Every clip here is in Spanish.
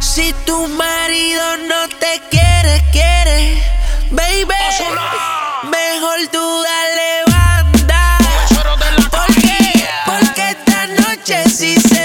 Si tu marido no te quiere, quiere, baby, mejor tú dale banda. Porque, porque esta noche sí se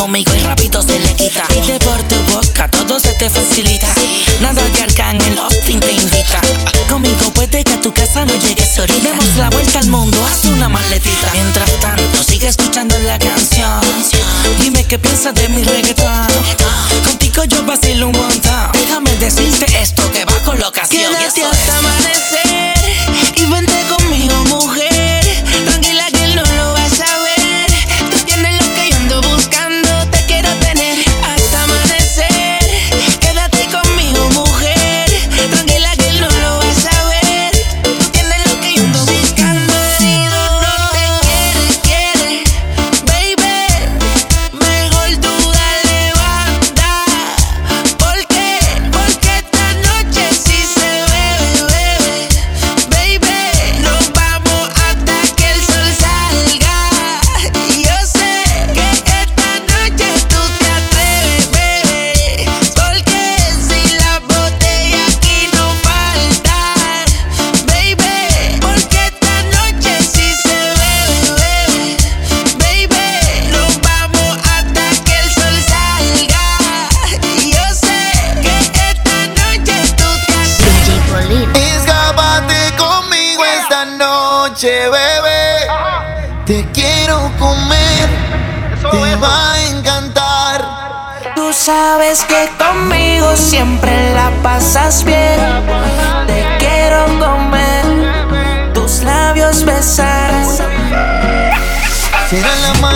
conmigo el rapito se le quita. Y de por tu boca todo se te facilita. Nada que Arcángel Austin te invita. Conmigo puede que a tu casa no llegues ahorita. Demos la vuelta al mundo, haz una maletita. Mientras tanto, sigue escuchando la canción. Dime qué piensas de mi reggaetón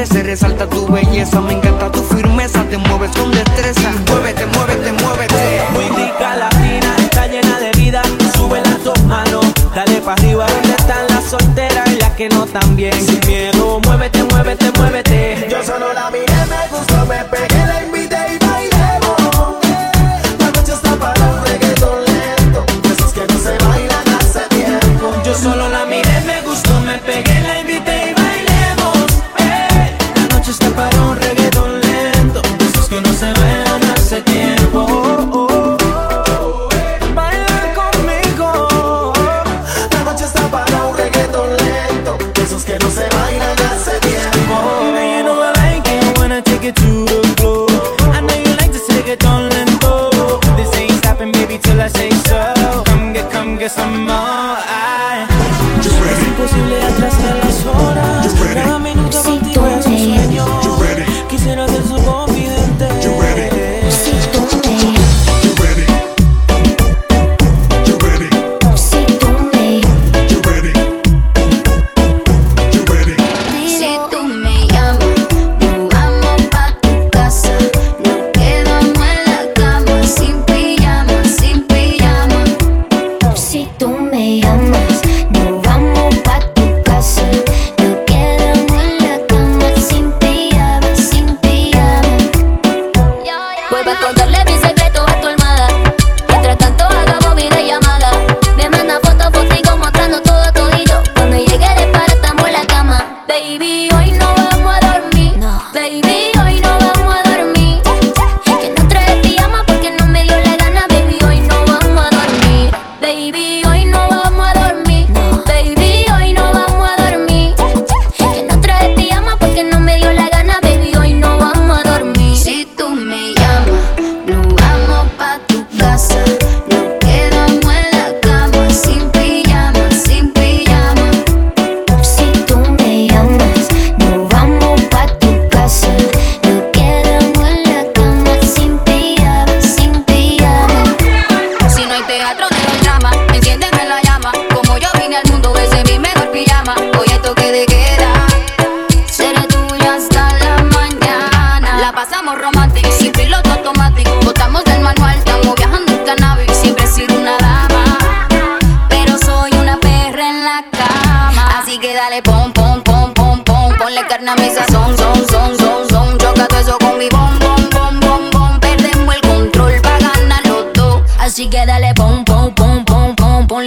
aparece, resalta tu belleza, me encanta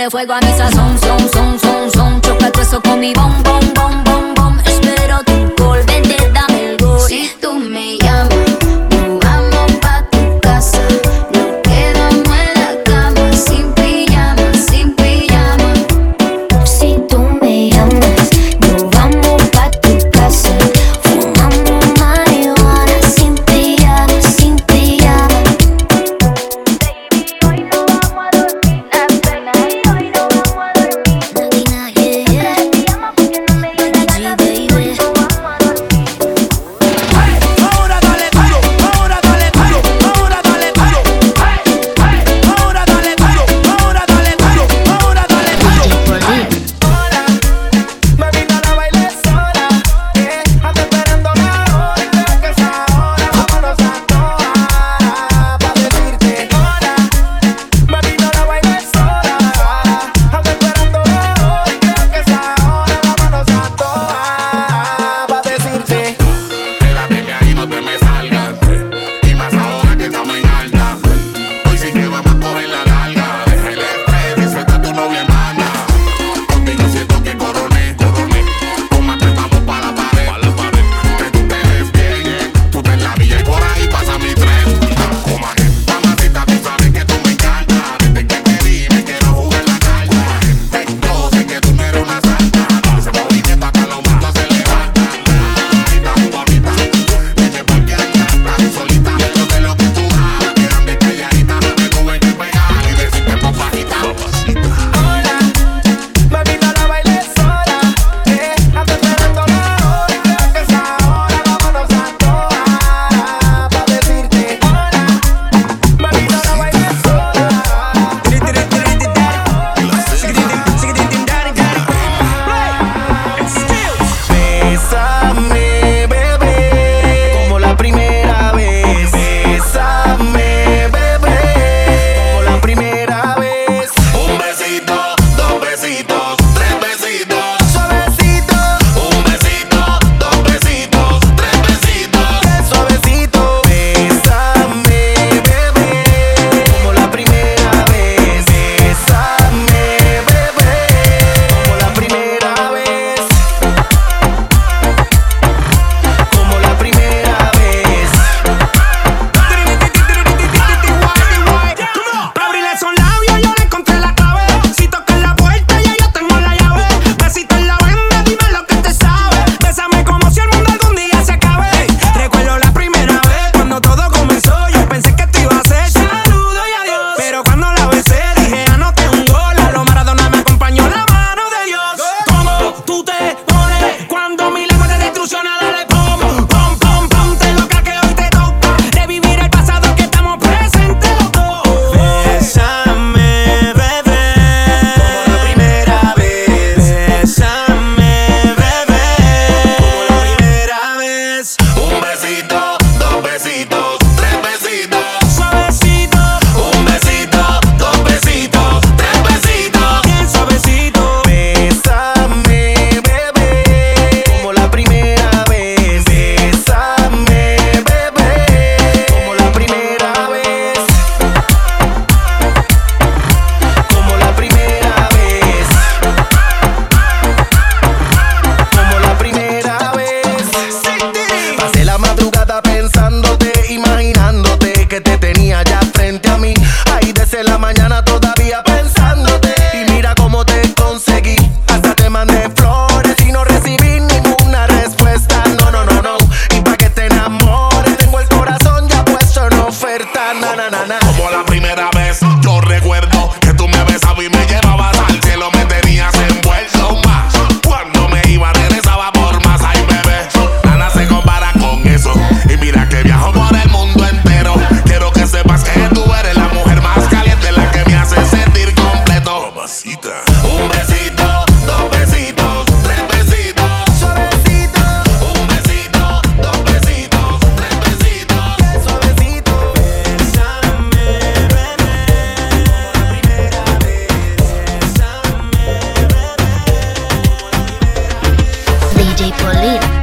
Fuego a mi sazón. DJ Polina.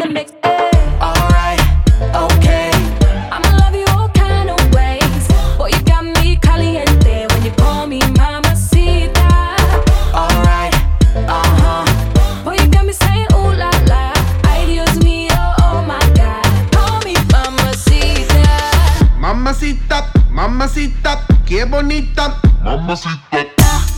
Eh. Alright, okay. I'ma love you all kind of ways. Boy, you got me caliente when you call me. Alright, uh huh. Boy, you got me saying ooh la la. Mío, oh my god. Call me. Mamacita, mamacita, qué bonita. Mamacita. Uh,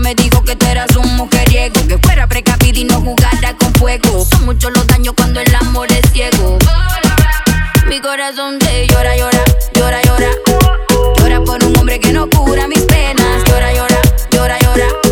me dijo que tú eras un mujeriego, que fuera precavido y no jugara con fuego. Son muchos los daños cuando el amor es ciego. Mi corazón te llora, llora, llora, llora. Llora por un hombre que no cura mis penas. Llora, llora, llora, llora.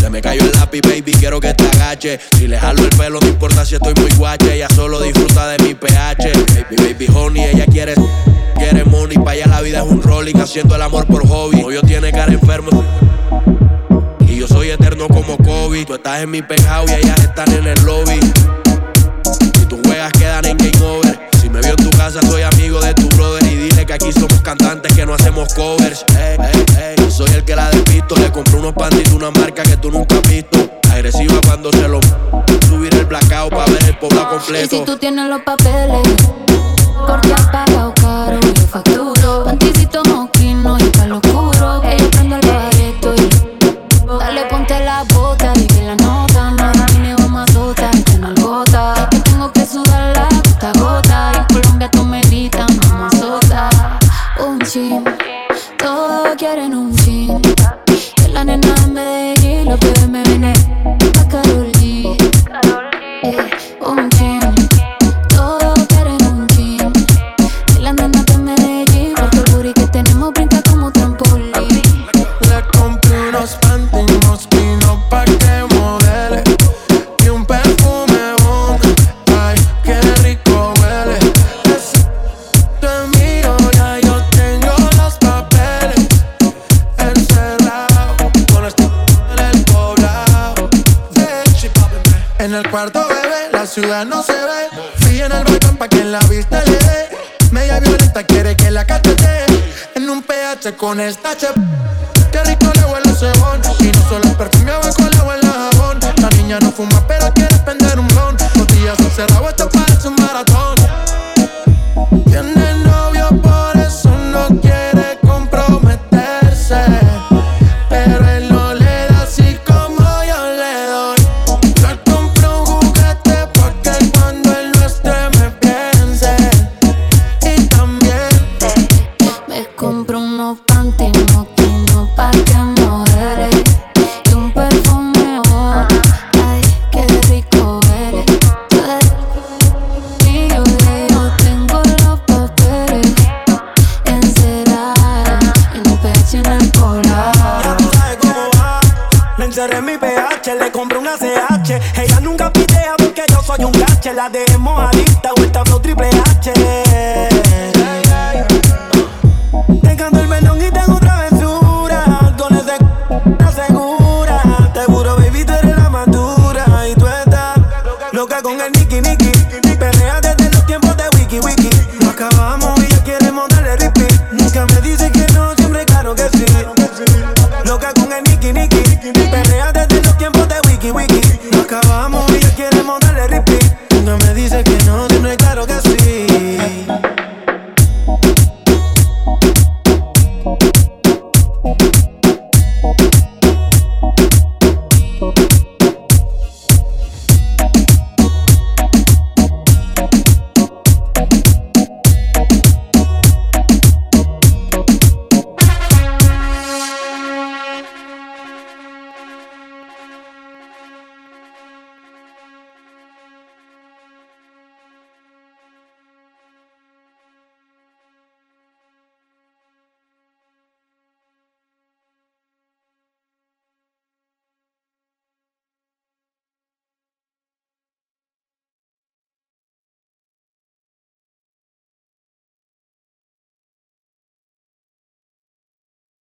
Se me cayó el lápiz, baby, quiero que te agache. Si le jalo el pelo, no importa si estoy muy guache. Ella solo disfruta de mi pH. Baby, baby, honey, ella quiere, quiere money. Pa' allá la vida es un rolling, haciendo el amor por hobby. Novio tiene cara enfermo. Y yo soy eterno como Kobe. Tú estás en mi penthouse y ellas están en el lobby. Si tú juegas, quedan en game over. Si me vio en tu casa, soy amigo de tu brother. Y dile que aquí somos cantantes que no hacemos covers. Ey, ey, ey. Yo soy el que la despisto. Le compré unos de una marca que tú nunca has visto. Agresiva cuando se lo subir el blackout para ver el pueblo Y si completo. tú tienes los papeles, porque has pagado caro, yo facturo. Panticito moquino y palo oscuro. Pa' que la vista le dé. Media violenta quiere que la cachete. En un PH con esta che Qué rico le huele ese bon Y no solo el perfume abajo le huele jabón. La niña no fuma pero quiere prender un blon. Los días encerrados esto parece un maratón. Tiene En mi PH, le compré una CH. Ella nunca pitea porque yo soy un gache. La dejemos adicta, vuelta flow triple H.